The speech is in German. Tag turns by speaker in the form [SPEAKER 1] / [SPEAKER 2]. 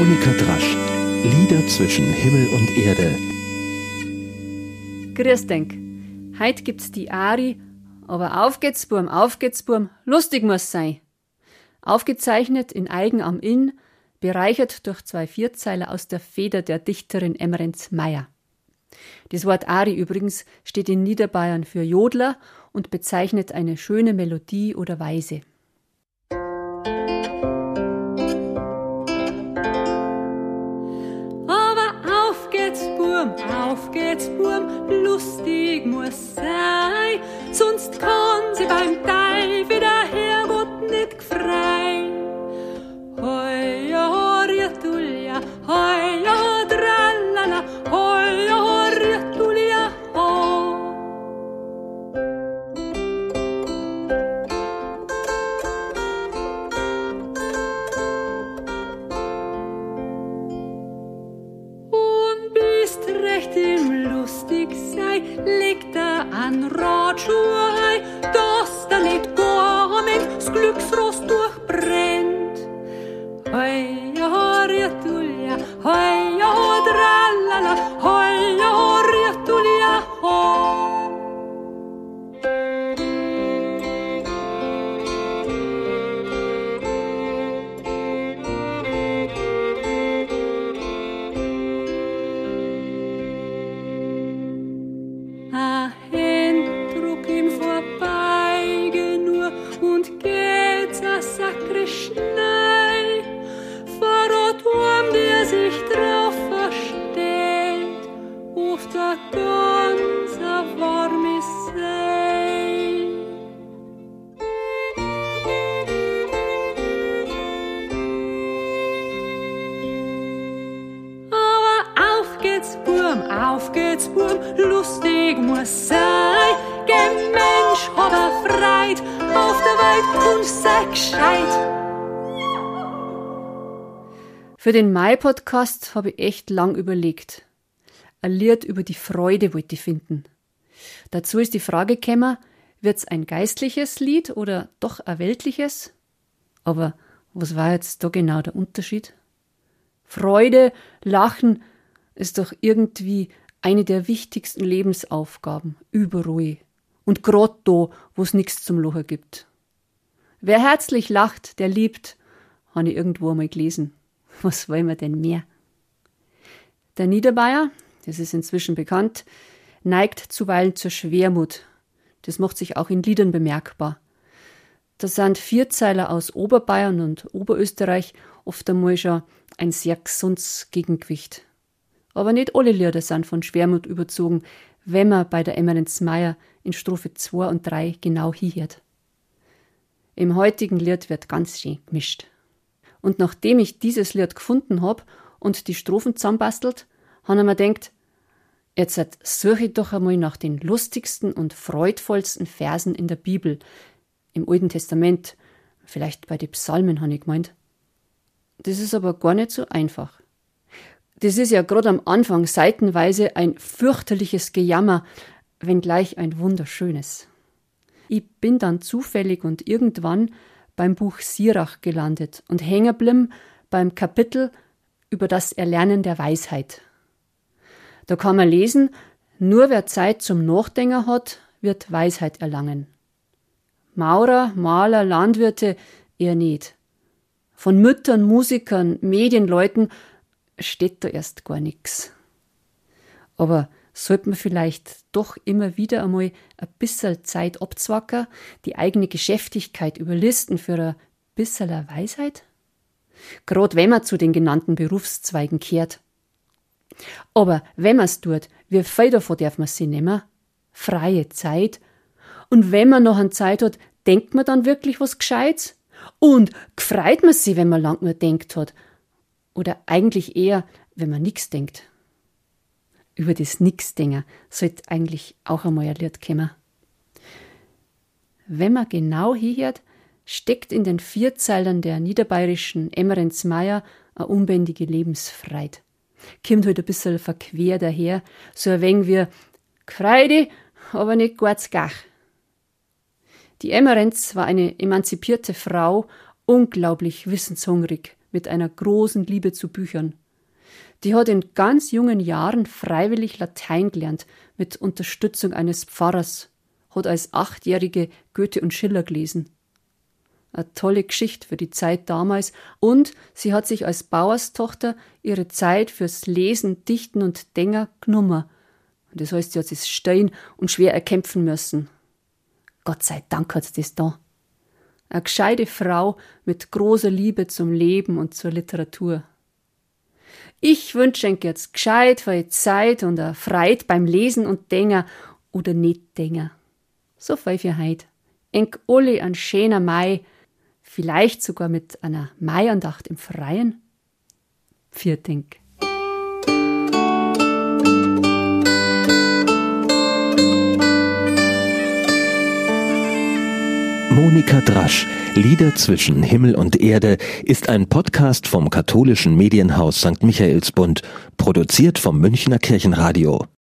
[SPEAKER 1] Monika Drasch. Lieder zwischen Himmel und Erde.
[SPEAKER 2] Grüß denk. Heut gibt's die Ari, aber auf geht's, Burm, auf geht's, Burm, lustig muss sein. Aufgezeichnet in Eigen am Inn, bereichert durch zwei Vierzeiler aus der Feder der Dichterin Emrenz Meyer. Das Wort Ari übrigens steht in Niederbayern für Jodler und bezeichnet eine schöne Melodie oder Weise.
[SPEAKER 3] Beim Teufel der Herrgott nicht gefreien. Hoi, ja, Ritulia, hoi, ja, drallala, hoi, ja, Ritulia, ho. Und bist recht im lustig sei, legt er an Radschuhe kärleid koamel skluks rostuah bränd. Hoia harjatul ja hoia trallala, hoia auf geht's, Burm, auf geht's, Burm, lustig muss sein. Geh Mensch, hab er freit, auf der Welt und sei gescheit.
[SPEAKER 2] Für den Mai-Podcast habe ich echt lang überlegt. Ein Lied über die Freude wollte ich finden. Dazu ist die Frage gekommen, wird's ein geistliches Lied oder doch ein weltliches? Aber was war jetzt da genau der Unterschied? Freude, Lachen ist doch irgendwie eine der wichtigsten Lebensaufgaben, überall. Und grad da, wo's nix zum Lachen gibt. Wer herzlich lacht, der liebt, habe ich irgendwo einmal gelesen. Was wollen wir denn mehr? Der Niederbayer, das ist inzwischen bekannt, neigt zuweilen zur Schwermut. Das macht sich auch in Liedern bemerkbar. Da sind Vierzeiler aus Oberbayern und Oberösterreich oft einmal schon ein sehr gesundes Gegengewicht. Aber nicht alle Lieder sind von Schwermut überzogen, wenn man bei der Emerenz Meyer in Strophe 2 und 3 genau hinhört. Im heutigen Lied wird ganz schön gemischt. Und nachdem ich dieses Lied gefunden hab und die Strophen zusammenbastelt, han ich mir denkt, jetzt suche ich doch einmal nach den lustigsten und freudvollsten Versen in der Bibel, im Alten Testament, vielleicht bei den Psalmen, han ich gemeint. Das ist aber gar nicht so einfach. Das ist ja gerade am Anfang seitenweise ein fürchterliches Gejammer, wenngleich ein wunderschönes. Ich bin dann zufällig und irgendwann beim Buch Sirach gelandet und hängen geblieben beim Kapitel über das Erlernen der Weisheit. Da kann man lesen, nur wer Zeit zum Nachdenken hat, wird Weisheit erlangen. Maurer, Maler, Landwirte eher nicht. Von Müttern, Musikern, Medienleuten steht da erst gar nichts. Aber sollte man vielleicht doch immer wieder einmal ein bisschen Zeit abzwacken, die eigene Geschäftigkeit überlisten für ein bisschen Weisheit? Gerade wenn man zu den genannten Berufszweigen kehrt. Aber wenn man's tut, wie viel davon darf man sich nehmen? Freie Zeit. Und wenn man noch an Zeit hat, denkt man dann wirklich was Gescheites? Und gefreut man sich, wenn man lang nur denkt hat? Oder eigentlich eher, wenn man nix denkt? Über das Nix-Denken sollte eigentlich auch einmal ein Lied kommen. Wenn man genau hinhört, steckt in den Vierzeilern der niederbayerischen Emmerenz Meyer eine unbändige Lebensfreit. Kommt halt ein bisschen verquer daher, so ein wenig wie Gefreide, aber nicht ganz gach. Die Emmerenz war eine emanzipierte Frau, unglaublich wissenshungrig, mit einer großen Liebe zu Büchern. Die hat in ganz jungen Jahren freiwillig Latein gelernt, mit Unterstützung eines Pfarrers, hat als Achtjährige Goethe und Schiller gelesen. Eine tolle Geschichte für die Zeit damals und sie hat sich als Bauerstochter ihre Zeit fürs Lesen, Dichten und Denker genommen. Und das heißt, sie hat sich stein und schwer erkämpfen müssen. Gott sei Dank hat sie das da. Eine gescheite Frau mit großer Liebe zum Leben und zur Literatur. Ich wünsche euch jetzt gescheit für Zeit und a Freit beim Lesen und Denken oder nicht Denken. So viel für heut. Enk alle ein schöner Mai, vielleicht sogar mit einer Maiandacht im Freien. Viertink.
[SPEAKER 1] Monika Drasch, Lieder zwischen Himmel und Erde, ist ein Podcast vom katholischen Medienhaus St. Michaelsbund, produziert vom Münchner Kirchenradio.